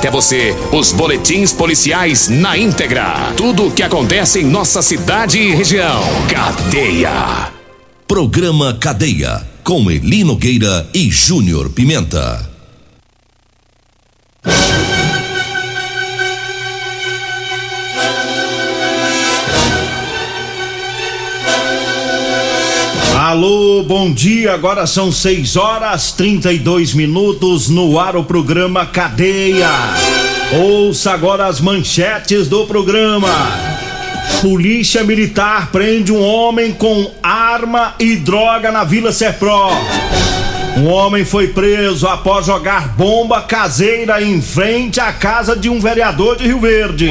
até você os boletins policiais na íntegra. Tudo o que acontece em nossa cidade e região. Cadeia. Programa Cadeia. Com Eli Nogueira e Júnior Pimenta. Alô, bom dia. Agora são 6 horas 32 minutos no ar o programa Cadeia. Ouça agora as manchetes do programa. Polícia Militar prende um homem com arma e droga na Vila Serpro. Um homem foi preso após jogar bomba caseira em frente à casa de um vereador de Rio Verde.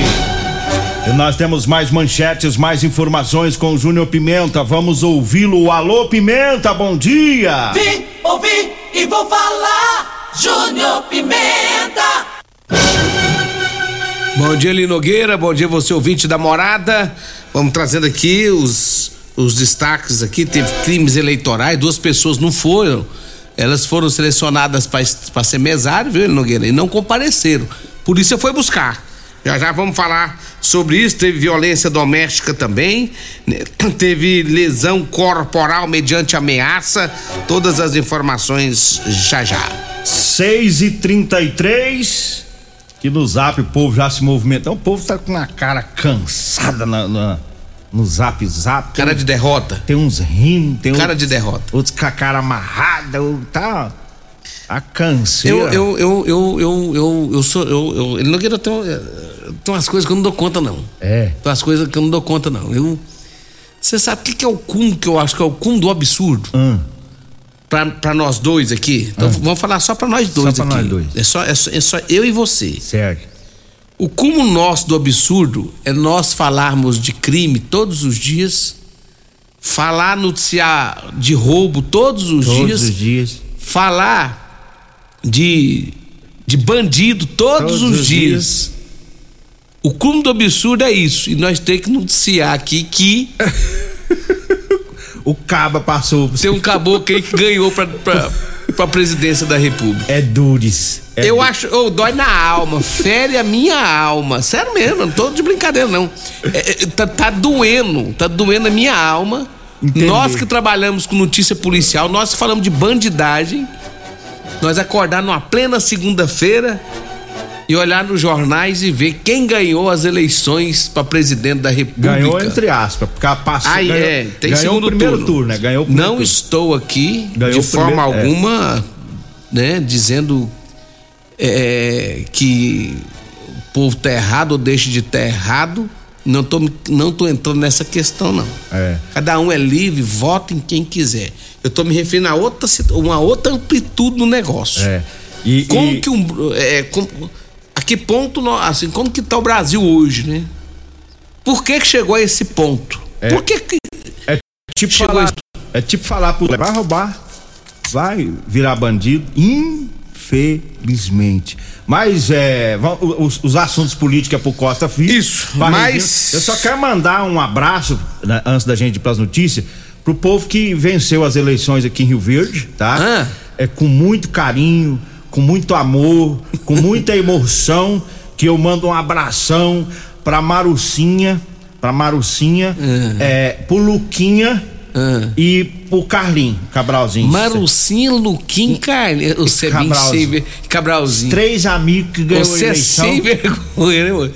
E nós temos mais manchetes, mais informações com o Júnior Pimenta. Vamos ouvi-lo. Alô, Pimenta, bom dia! Vim, ouvi e vou falar. Júnior Pimenta. Bom dia, Lino Nogueira. Bom dia, você ouvinte da morada. Vamos trazendo aqui os, os destaques aqui. Teve crimes eleitorais, duas pessoas não foram. Elas foram selecionadas para ser mesário, viu, Lino Nogueira? E não compareceram. Polícia foi buscar. Já já vamos falar sobre isso. Teve violência doméstica também, né? teve lesão corporal mediante ameaça. Todas as informações já já. 6 e 33 que no zap o povo já se movimenta. O povo tá com a cara cansada na, na- no zap zap. Cara de derrota. Tem uns rindo, tem Cara outros, de derrota. outros com a cara amarrada, tá. A canseira. Eu, eu, eu, eu, eu, eu, eu sou. Eu, eu, ele não queira ter. Tem umas coisas que eu não dou conta, não. É. Tem umas coisas que eu não dou conta, não. Eu. Você sabe o que, que é o cúmulo que eu acho que é o cúmulo do absurdo? Hum. Pra, pra nós dois aqui. Então vamos falar só pra nós dois pra aqui. nós dois. É só, é, só, é só eu e você. Certo. O cúmulo nosso do absurdo é nós falarmos de crime todos os dias, falar, noticiar de roubo todos os Todos dias, os dias. falar de, de bandido todos, Todos os, os dias. O cúmulo do absurdo é isso. E nós temos que noticiar aqui que O Caba passou. tem um caboclo aí que ganhou pra, pra, pra presidência da República. É Dures. É Eu acho, oh, dói na alma, fere a minha alma. Sério mesmo, não tô de brincadeira, não. É, é, tá, tá doendo, tá doendo a minha alma. Entender. Nós que trabalhamos com notícia policial, nós que falamos de bandidagem, nós acordar numa plena segunda-feira e olhar nos jornais e ver quem ganhou as eleições para presidente da República. Ganhou entre aspas, porque a passou. Aí ganhou, é, tem ganhou segundo o primeiro turno. turno, né? Ganhou o primeiro Não turno. estou aqui Ganhou de o primeiro- forma é. alguma, né, dizendo é, que o povo tá errado ou deixa de estar errado. Não tô, não tô entrando nessa questão, não. É. Cada um é livre, vota em quem quiser. Eu tô me referindo a outra, uma outra amplitude no negócio. É. E, Como e- que um. É, como- que ponto, assim, como que tá o Brasil hoje, né? Por que que chegou a esse ponto? É. Por que que É tipo Chegou falar, isso. é tipo falar pro vai roubar, vai virar bandido, infelizmente. Mas é, os, os assuntos políticos é pro Costa Filho. Isso, mas- eu só quero mandar um abraço né, antes da gente ir pras notícias pro povo que venceu as eleições aqui em Rio Verde, tá? Ah. É com muito carinho, com muito amor, com muita emoção que eu mando um abração pra Marucinha, pra Marucinha, é, pro Luquinha Ah. e pro Carlinho Cabralzinho. Marucinha, Luquim, Carne. Você é bem Cabralzinho. ver- Cabralzinho. Três amigos que ganhou a Você é eleição. sem vergonha, né, mano?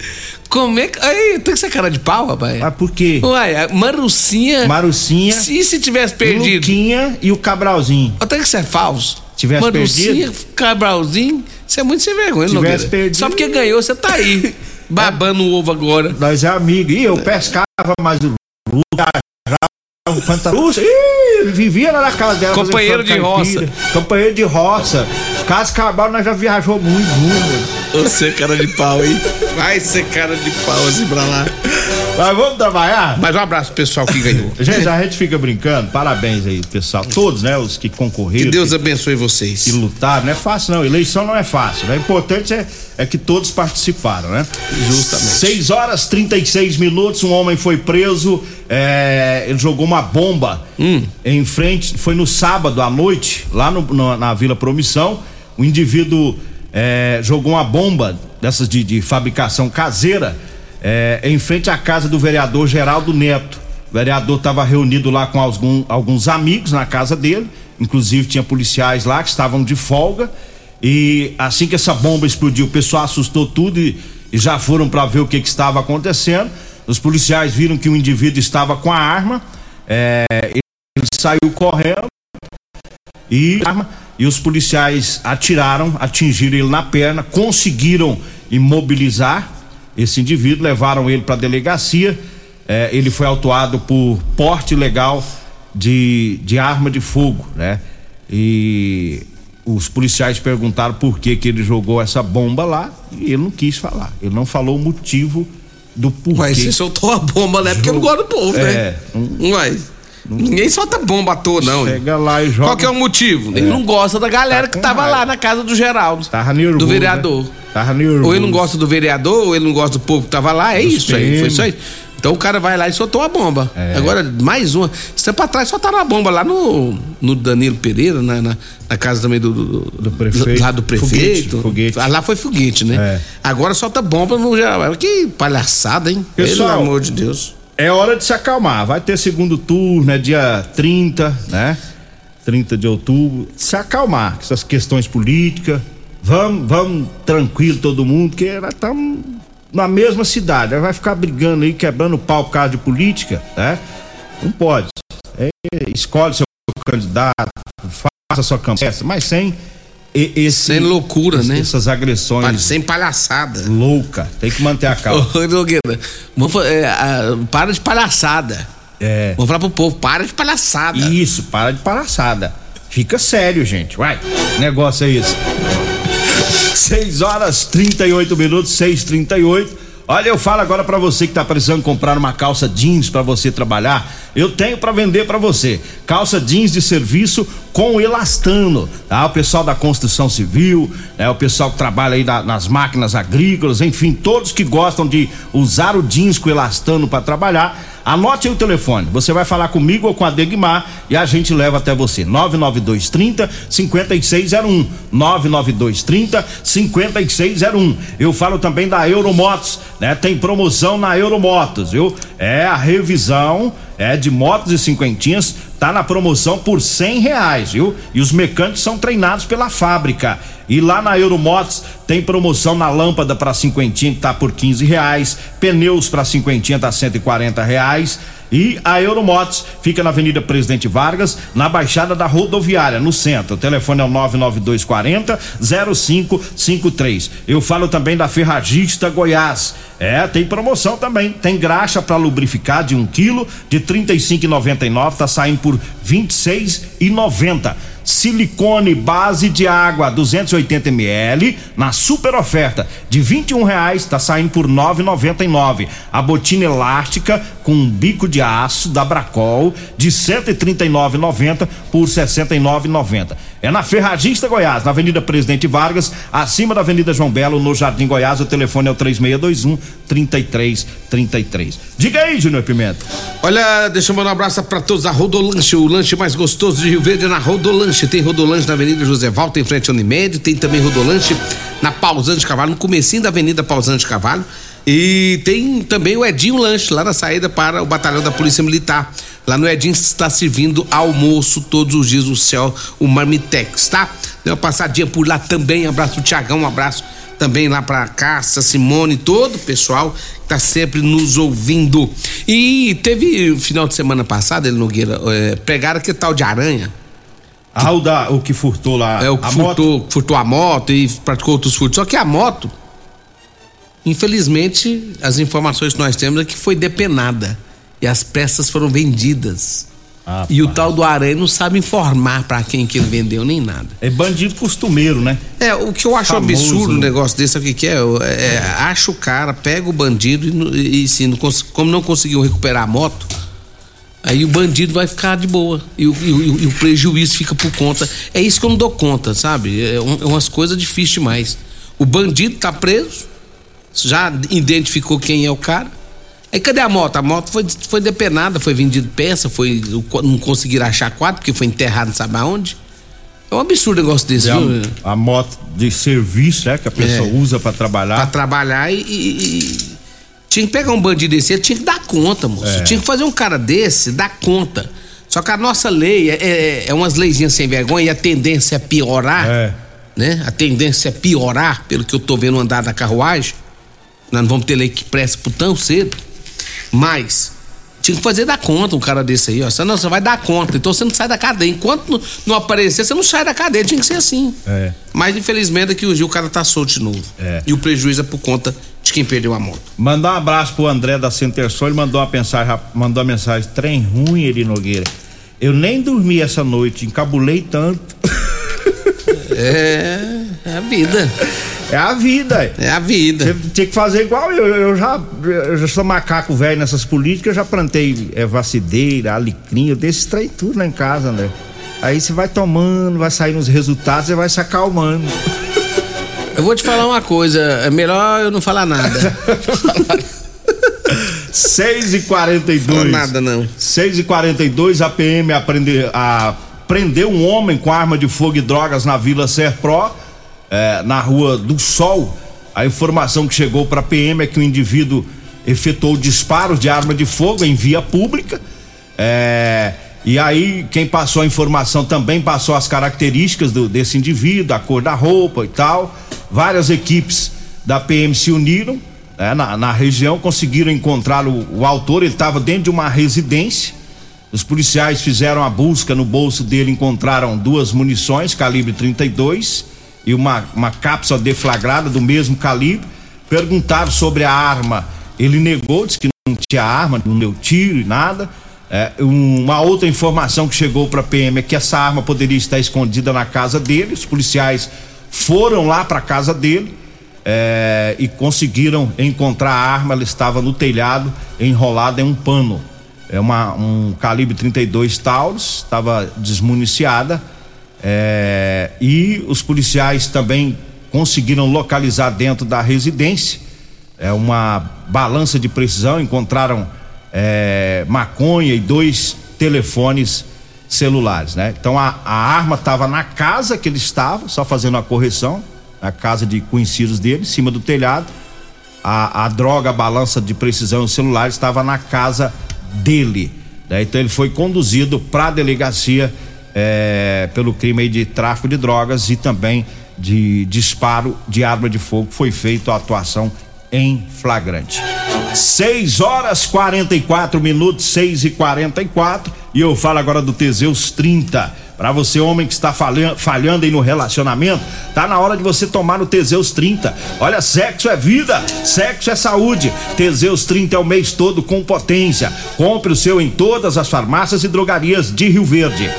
Como é que. Aí, tem que ser cara de pau, rapaz. Mas por quê? Uai, Marucinha. Marucinha, Se, se tivesse o perdido. Luquinha e o Cabralzinho. Até que isso é falso. Tivesse Marucinha, perdido? Cabralzinho. Você é muito sem vergonha, Tivesse Nogueira. perdido. Só porque ganhou, você tá aí. Babando o ovo agora. Nós é amigo. E eu pescava, mas o Lucas o Pantarusso, ih, vivia lá na casa dela. Companheiro de caipira. Companheiro de roça. Caso Cabral, nós já viajou muito junto. Você, cara de pau, hein? Vai ser cara de pau assim pra lá. Mas vamos trabalhar? Mas um abraço pro pessoal que ganhou. Gente, a gente fica brincando. Parabéns aí, pessoal. Todos, né? Os que concorreram. Que Deus que, abençoe vocês. que lutaram. Não é fácil, não. Eleição não é fácil. né? O importante é, é que todos participaram, né? Justamente. 6 horas 36 minutos. Um homem foi preso. é, ele jogou uma bomba em frente. Foi no sábado à noite, lá no- no- na Vila Promissão. O indivíduo é, jogou uma bomba dessas de, de fabricação caseira é, em frente à casa do vereador Geraldo Neto. O vereador estava reunido lá com algum- alguns amigos na casa dele, inclusive tinha policiais lá que estavam de folga. E assim que essa bomba explodiu, o pessoal assustou tudo e, e já foram para ver o que, que estava acontecendo. Os policiais viram que o indivíduo estava com a arma, é, ele saiu correndo e, e os policiais atiraram, atingiram ele na perna, conseguiram imobilizar esse indivíduo, levaram ele para a delegacia. É, ele foi autuado por porte ilegal de, de arma de fogo, né? E os policiais perguntaram por que, que ele jogou essa bomba lá e ele não quis falar. Ele não falou o motivo do porquê. Mas você soltou a bomba, né? Porque eu não gosto do povo, É, né? Uai. Ninguém solta bomba à toa, não. Chega lá e joga. Qual que é o motivo? Ele não gosta da galera Tá que tava raiva. lá na casa do Geraldo. Tava nervoso, Do vereador. né? Tava nervoso. Ou ele não gosta do vereador, ou ele não gosta do povo que tava lá. É Dos isso aí. PM. Foi isso aí. Então o cara vai lá e soltou a bomba. É. Agora, mais uma. Esse tempo atrás soltaram a bomba lá no, no Danilo Pereira, na, na, na casa também do, do, Do prefeito. Lá do prefeito. Foguete, foguete. Ah, Lá foi foguete, né? É. Agora solta bomba no geral. Que palhaçada, hein? Pessoal, Pelo amor de Deus. É hora de se acalmar. Vai ter segundo turno, é dia 30, né? 30 de outubro. Se acalmar com essas questões políticas. Vamos, vamos tranquilo todo mundo, porque estamos na mesma cidade. Vai ficar brigando aí, quebrando pau por causa de política, né? Não pode. É, escolhe seu candidato, faça sua campanha, mas sem esse, Sem loucura, né? Essas agressões Sem palhaçada. louca. Tem que manter a calma. Ô, Nogueira, vamos é, ah, para de palhaçada. É. Vamos falar pro povo, para de palhaçada. Isso, para de palhaçada. Fica sério, gente. Vai. Negócio é esse. 6 horas 38 minutos, 6 38 Olha, eu falo agora pra você que tá precisando comprar uma calça jeans pra você trabalhar. Eu tenho pra vender pra você. Calça jeans de serviço com elastano, tá? O pessoal da construção civil, né? O pessoal que trabalha aí na- nas máquinas agrícolas, enfim, todos que gostam de usar o jeans com elastano pra trabalhar. Anote aí o telefone. Você vai falar comigo ou com a Degmar e a gente leva até você. 99230 5601. 99230 5601. Eu falo também da Euromotos, né? Tem promoção na Euromotos, viu? É a revisão é de motos e cinquentinhas tá na promoção por cem reais, viu? E os mecânicos são treinados pela fábrica. E lá na Euromotos tem promoção na lâmpada para cinquentinha que tá por 15 reais, pneus para cinquentinha tá 140 reais. E a Euromotos fica na Avenida Presidente Vargas, na Baixada da Rodoviária, no centro. O telefone é o 99240 0553. Eu falo também da Ferragista Goiás. É, tem promoção também. Tem graxa para lubrificar de 1 um quilo de 35,99, tá saindo por 26,90. Silicone base de água 280 ml na super oferta de 21 reais tá saindo por 9,99. A botina elástica com bico de aço da Bracol de 139,90 por 69,90. É na Ferragista Goiás, na Avenida Presidente Vargas, acima da Avenida João Belo, no Jardim Goiás. O telefone é o 3621 3333. Diga aí, Júnior Pimenta. Olha, deixa eu mandar um abraço pra todos da Rodolanche, o lanche mais gostoso de Rio Verde é na Rodolanche. Tem Rodolanche na Avenida José Valta, em frente ao Unimed. Tem também Rodolanche na Pausante de Cavalho, no comecinho da Avenida Pausante de Cavalho. E tem também o Edinho Lanche, lá na saída para o batalhão da Polícia Militar. Lá no Edinho está servindo almoço todos os dias o céu, o Marmitex, tá? Dê uma passadinha por lá também. Abraço pro Tiagão, um abraço também lá pra Cássia, Simone, todo o pessoal que tá sempre nos ouvindo. E teve final de semana passada, ele Nogueira, é, pegaram que tal de aranha. Ah, o, da, o que furtou lá É o que a furtou, moto. furtou a moto e praticou outros furtos. Só que a moto, infelizmente, as informações que nós temos é que foi depenada e as peças foram vendidas. Ah, e o tal do aranha não sabe informar para quem que ele vendeu nem nada. É bandido costumeiro, né? É, o que eu acho Famoso. absurdo um negócio desse, sabe o que, que é? é? Acha o cara, pega o bandido e, e se não, como não conseguiu recuperar a moto, aí o bandido vai ficar de boa. E o, e, e o prejuízo fica por conta. É isso que eu não dou conta, sabe? É, um, é umas coisas difíceis demais. O bandido tá preso, já identificou quem é o cara Aí cadê a moto? A moto foi, foi depenada, foi vendida peça, foi, não conseguiram achar quadro, porque foi enterrado não sabe aonde. É um absurdo o negócio desse, a, a, moto de serviço, é, que a pessoa é, usa para trabalhar. Pra trabalhar e, e, Tinha que pegar um bandido desse, tinha que dar conta, moço. É. Tinha que fazer um cara desse, dar conta. Só que a nossa lei é, é, é umas leizinhas sem vergonha e a tendência é piorar. É. Né? A tendência é piorar, pelo que eu tô vendo andar da carruagem. Nós não vamos ter lei que presta por tão cedo. Mas tinha que fazer dar conta um cara desse aí, ó. Você não, você vai dar conta. Então você não sai da cadeia. Enquanto não, não aparecer, você não sai da cadeia. Tinha que ser assim. É. Mas infelizmente aqui hoje o cara tá solto de novo. É. E o prejuízo é por conta de quem perdeu a moto. Mandar um abraço pro André da Centersol, ele mandou uma mensagem, mandou uma mensagem, trem ruim, Eli Nogueira. Eu nem dormi essa noite, encabulei tanto. É, é a vida. É a vida. É a vida. Você tinha que fazer igual eu. Eu já, eu já sou macaco velho nessas políticas, eu já plantei é, vacideira, alecrim, eu desse trem tudo lá em casa, né? Aí você vai tomando, vai saindo os resultados, você vai se acalmando. Eu vou te falar uma coisa, é melhor eu não falar nada. 6 e 42 Não nada não. 6 e 42 a PM aprende, a, prendeu um homem com arma de fogo e drogas na Vila Serpro é, na Rua do Sol. A informação que chegou para a PM é que o indivíduo efetuou disparos de arma de fogo em via pública. É, e aí, quem passou a informação também passou as características do, desse indivíduo, a cor da roupa e tal. Várias equipes da PM se uniram né, na, na, região, conseguiram encontrar o, o autor. Ele estava dentro de uma residência. Os policiais fizeram a busca no bolso dele, encontraram duas munições calibre 32 e uma, uma cápsula deflagrada do mesmo calibre. Perguntaram sobre a arma. Ele negou, disse que não tinha arma, não deu tiro e nada. É, uma outra informação que chegou para a PM é que essa arma poderia estar escondida na casa dele. Os policiais foram lá para a casa dele é, e conseguiram encontrar a arma. Ela estava no telhado, enrolada em um pano. É uma, um calibre 32 Taurus, estava desmuniciada é, e os policiais também conseguiram localizar dentro da residência é, uma balança de precisão, encontraram é, maconha e dois telefones celulares, né? Então a, a arma estava na casa que ele estava, só fazendo a correção, na casa de conhecidos dele, em cima do telhado. A, a droga, a balança de precisão o celular estava na casa dele. Né? Então ele foi conduzido para a delegacia é, pelo crime de tráfico de drogas e também de disparo de arma de fogo. Foi feita a atuação em flagrante. 6 horas 44 minutos, 6 e 44 e eu falo agora do Teseus 30 para você, homem que está falhando, aí no relacionamento, tá na hora de você tomar o Teseus 30. Olha, sexo é vida, sexo é saúde. Teseus 30 é o mês todo com potência. Compre o seu em todas as farmácias e drogarias de Rio Verde.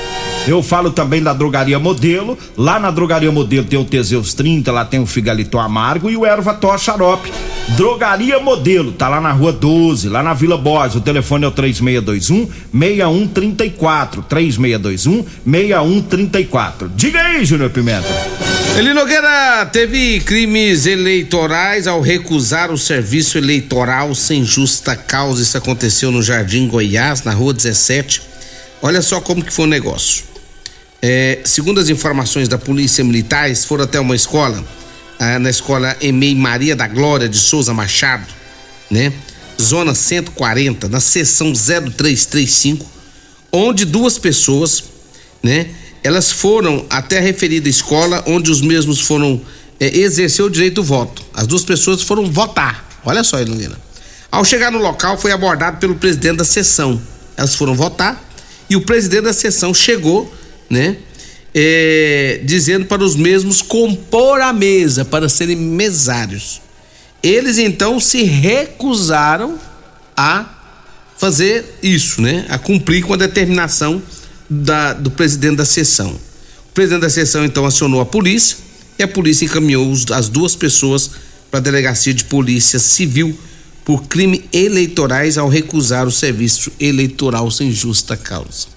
Eu falo também da drogaria Modelo. Lá na drogaria Modelo tem o Teseus 30, lá tem o Figaliton Amargo e o Erva Tó Xarope. Drogaria Modelo, tá lá na rua 12, lá na Vila Borges. O telefone é o 3621 6134. 3621 6134. Diga aí, Júnior Pimenta. Eli Nogueira teve crimes eleitorais ao recusar o serviço eleitoral sem justa causa. Isso aconteceu no Jardim Goiás, na rua 17. Olha só como que foi o negócio. É, segundo as informações da Polícia Militar, eles foram até uma escola, ah, na escola Emei Maria da Glória de Souza Machado, né? Zona 140, na seção 0335, onde duas pessoas né? Elas foram até a referida escola onde os mesmos foram é, exercer o direito do voto. As duas pessoas foram votar. Olha só, Ilumina. Ao chegar no local, foi abordado pelo presidente da sessão. Elas foram votar e o presidente da sessão chegou, né? É, dizendo para os mesmos compor a mesa para serem mesários. Eles então se recusaram a fazer isso, né? A cumprir com a determinação da, do presidente da sessão. O presidente da sessão então acionou a polícia e a polícia encaminhou os, as duas pessoas para a delegacia de polícia civil por crime eleitorais ao recusar o serviço eleitoral sem justa causa.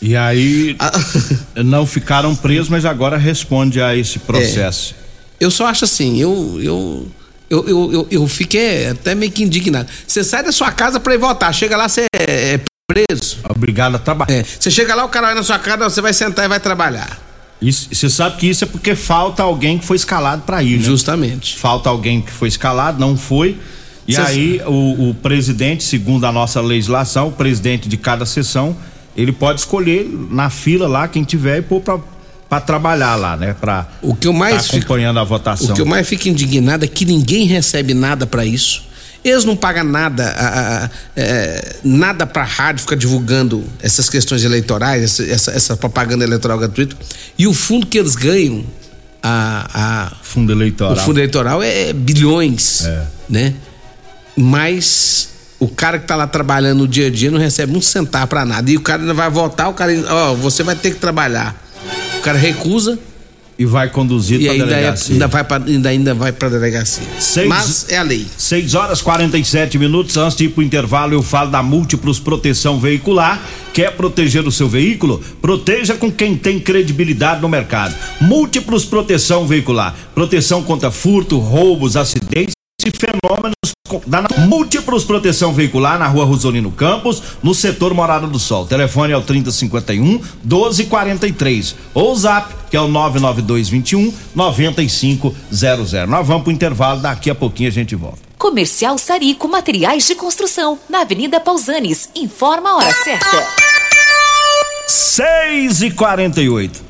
E aí ah. não ficaram presos, mas agora responde a esse processo. É, eu só acho assim, eu eu, eu eu, eu, eu fiquei até meio que indignado. Você sai da sua casa para ir votar, chega lá você é, é preso. Obrigado a trabalhar. É, você chega lá, o cara vai na sua casa, você vai sentar e vai trabalhar. Você sabe que isso é porque falta alguém que foi escalado para ir, né? Justamente. Falta alguém que foi escalado, não foi. E Cê aí o, o, presidente, segundo a nossa legislação, o presidente de cada sessão, ele pode escolher na fila lá quem tiver e pôr para trabalhar lá, né? Para o que eu mais tá acompanhando fico, a votação. O que eu mais fico indignado é que ninguém recebe nada para isso. Eles não pagam nada, a, a, a, é, nada para a rádio ficar divulgando essas questões eleitorais, essa, essa, essa, propaganda eleitoral gratuita. E o fundo que eles ganham, a, fundo eleitoral, o fundo eleitoral é bilhões, é. né? Mas o cara que está lá trabalhando no dia a dia não recebe um centavo para nada. E o cara ainda vai votar, o cara, ó, você vai ter que trabalhar. O cara recusa, e vai conduzido para delegacia. É, ainda vai para ainda, ainda vai para delegacia. Seis, Mas é a lei. 6 horas 47 minutos antes de ir pro intervalo eu falo da Múltiplos Proteção Veicular. Quer proteger o seu veículo? Proteja com quem tem credibilidade no mercado. Múltiplos Proteção Veicular. Proteção contra furto, roubos, acidentes e fenômenos da Múltiplos Proteção Veicular na rua Rosolino Campos, no setor Morada do Sol. O telefone é o 3051 1243. Ou o zap, que é o 99221 9500. Nós vamos pro intervalo, daqui a pouquinho a gente volta. Comercial Sarico Materiais de Construção, na Avenida Pausanes. Informa a hora certa. 6 e 48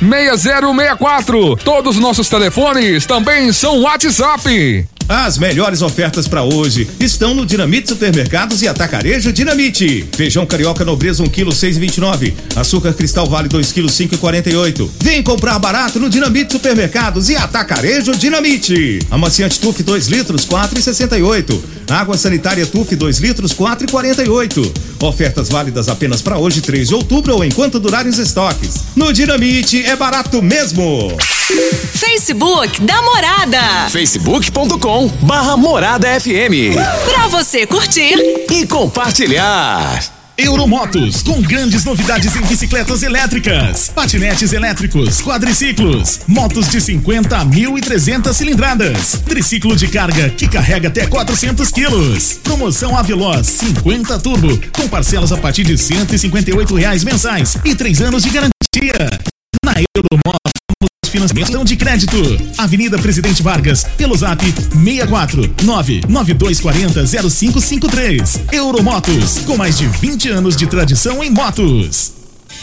6064. Todos os nossos telefones também são WhatsApp. As melhores ofertas para hoje estão no Dinamite Supermercados e Atacarejo Dinamite. Feijão carioca nobreza 1 kg 6,29. Açúcar cristal vale 2 kg 5,48. Vem comprar barato no Dinamite Supermercados e Atacarejo Dinamite. Amaciante Tuf 2 litros 4,68. Água sanitária Tuf 2 litros 4,48. Ofertas válidas apenas para hoje 3 de outubro ou enquanto durarem os estoques. No Dinamite é barato mesmo. Facebook da Morada. facebook.com barra Morada FM. Pra você curtir e compartilhar. Euromotos, com grandes novidades em bicicletas elétricas, patinetes elétricos, quadriciclos, motos de 50 a 1.300 cilindradas, triciclo de carga que carrega até 400 quilos. Promoção Aveloz 50 Turbo, com parcelas a partir de 158 reais mensais e três anos de garantia. Na Euromotos financiamento de crédito. Avenida Presidente Vargas, pelo zap 64 99240 0553. Euromotos, com mais de 20 anos de tradição em motos.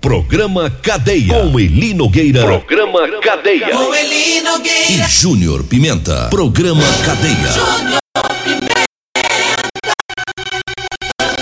Programa Cadeia. Com Eli Nogueira. Programa Cadeia. Com Eli Nogueira. E Júnior Pimenta. Programa Cadeia. Júnior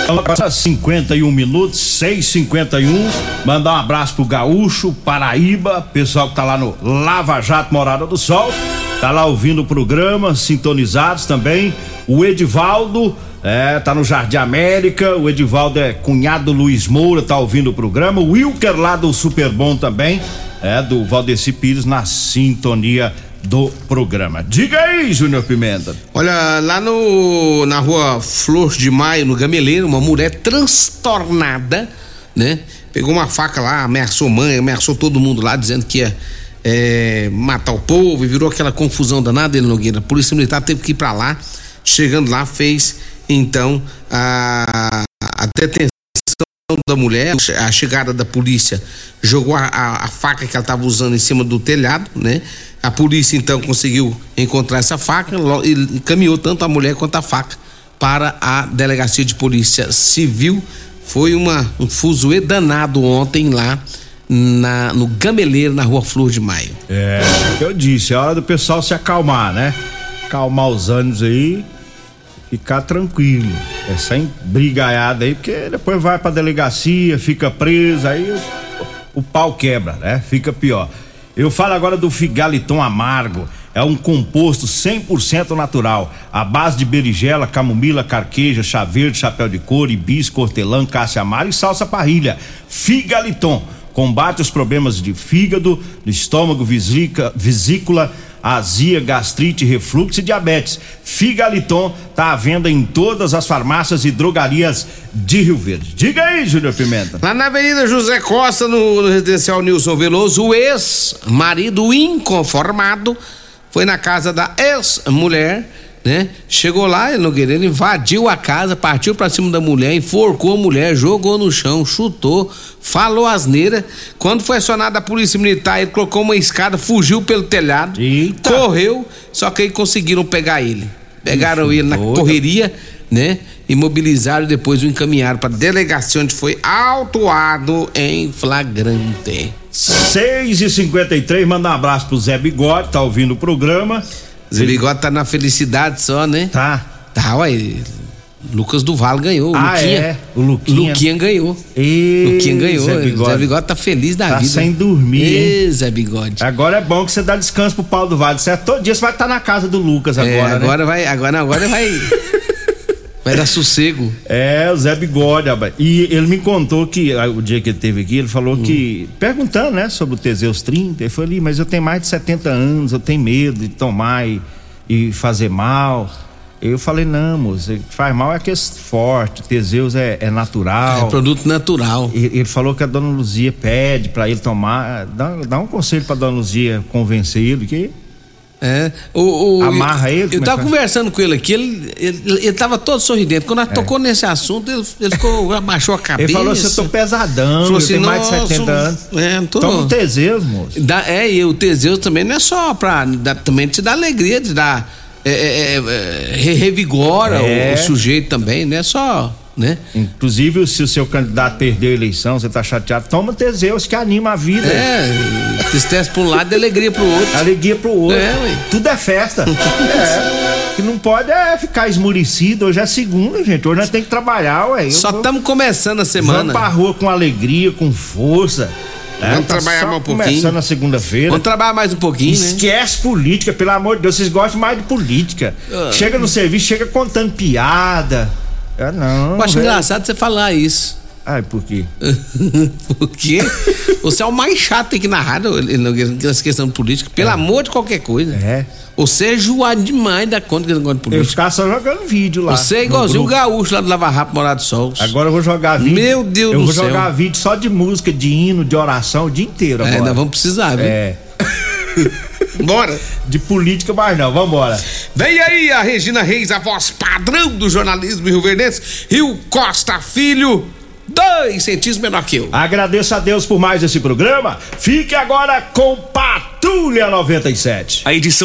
Agora 51 minutos, 6:51. Mandar um abraço pro Gaúcho, Paraíba, pessoal que tá lá no Lava Jato Morada do Sol, tá lá ouvindo o programa, sintonizados também. O Edivaldo, é, tá no Jardim América. O Edivaldo é cunhado do Luiz Moura, tá ouvindo o programa. O Wilker lá do Super Bom também, é, do Valdeci Pires, na sintonia do programa. Diga aí, Júnior Pimenta. Olha, lá no na rua Flor de Maio, no Gameleiro, uma mulher transtornada, né? Pegou uma faca lá, ameaçou mãe, ameaçou todo mundo lá, dizendo que ia é, matar o povo e virou aquela confusão danada, ele Nogueira. A Polícia Militar teve que ir pra lá. Chegando lá, fez então a, a detenção da mulher, a chegada da polícia jogou a, a, a faca que ela estava usando em cima do telhado, né? A polícia então conseguiu encontrar essa faca e, caminhou tanto a mulher quanto a faca para a delegacia de polícia civil. Foi uma, um fuzuê danado ontem lá na, no Gameleiro, na rua Flor de Maio. É, eu disse, é hora do pessoal se acalmar, né? Acalmar os ânimos aí, ficar tranquilo. É sem brigaiada aí, porque depois vai pra delegacia, fica preso, aí o, o pau quebra, né? Fica pior. Eu falo agora do figaliton amargo. É um composto 100% natural, à base de berigela, camomila, carqueja, chá verde, chapéu de couro, hibisco, hortelã, cássia amara e salsa parrilha. Figaliton combate os problemas de fígado, do estômago, vesícula, vesícula, azia, gastrite, refluxo e diabetes. Figaliton tá à venda em todas as farmácias e drogarias de Rio Verde. Diga aí, Júnior Pimenta. Lá na Avenida José Costa, no, no residencial Nilson Veloso, o ex-marido inconformado foi na casa da ex-mulher, né? Chegou lá, Nogueira, ele invadiu a casa, partiu pra cima da mulher, enforcou a mulher, jogou no chão, chutou, falou asneira. Quando foi acionada a polícia militar, ele colocou uma escada, fugiu pelo telhado, correu, só que aí conseguiram pegar ele. Pegaram ele na doida. correria, né? Imobilizaram e depois o encaminharam pra delegacia onde foi autuado em flagrante. 6 e 53 manda um abraço pro Zé Bigode, tá ouvindo o programa. Zé Bigode tá na felicidade só, né? Tá. Tá, ué. Lucas Duval ganhou. Ah, Luquinha, é? O Luquinha. Luquinha ganhou. Ê, Luquinha ganhou. Zé Zé Bigode. Bigode. tá feliz da Tá vida. sem dormir, hein? Zé Bigode. Agora é bom que você dá descanso pro Paulo do Vale? Todo dia você vai estar na casa do Lucas agora, É, né? agora vai, agora, agora vai. vai dar sossego. É, o Zé Bigode, rapaz. E ele me contou que ah, o dia que ele teve aqui, ele falou que. Perguntando, né, sobre o Teseus 30, ele falou ali, mas eu tenho mais de 70 anos, eu tenho medo de tomar e, e fazer mal. Eu falei, não, moço, faz mal é que é forte, Teseus é, é natural. É produto natural. E- Ele falou que a dona Luzia pede pra ele tomar. Dá, dá um conselho pra dona Luzia convencer ele que. É. O, o- Amarra ele, Eu é tava é? conversando com ele aqui, ele, ele, ele tava todo sorridente. Quando nós tocou nesse assunto, ele, ele ficou, abaixou a cabeça. Ele falou assim: eu tô pesadão, Falou eu assim, tenho mais de "Nossa, 70 anos. É, tô... Toma um Teseus, moço. É, e o Teseus também não é só pra. também te dá alegria, te dá. é, é, é, re- revigora É. o, o sujeito também, não é só. Né? Inclusive, se o seu candidato perder a eleição, você tá chateado, toma Teseus que anima a vida. É, tristeza pra um lado e alegria pro outro. Alegria pro outro. É, ué. Tudo é festa. é. Que não pode é ficar esmurecido. Hoje é segunda, gente. Hoje nós temos que trabalhar, ué. Só estamos começando a semana. Vamos pra rua com alegria, com força. né? Vamos Tá trabalhar mais um pouquinho. Começando na segunda-feira. Vamos trabalhar mais um pouquinho, né? Esquece política, pelo amor de Deus. Vocês gostam mais de política. Ah. Chega no serviço, chega contando piada. É, não. Eu acho velho. engraçado você falar isso. Ai, por quê? Porque você é o mais chato aqui na rádio, nessa questão política, pelo amor de qualquer coisa. É. Você é joado demais da conta que não gosta de Eu política. ficar só jogando vídeo lá. Você é igualzinho o gaúcho lá do Lava Rápido Morado do Sol. Agora eu vou jogar vídeo. Meu Deus eu do vou céu. jogar vídeo só de música, de hino, de oração o dia inteiro É, agora. nós vamos precisar, viu? É. Bora. De política, mas não. Vambora. Vem aí a Regina Reis, a voz padrão do jornalismo Rio Verdense, Rio Costa Filho, dois centímetros menor que eu. Agradeço a Deus por mais esse programa. Fique agora com Patrulha 97. A edição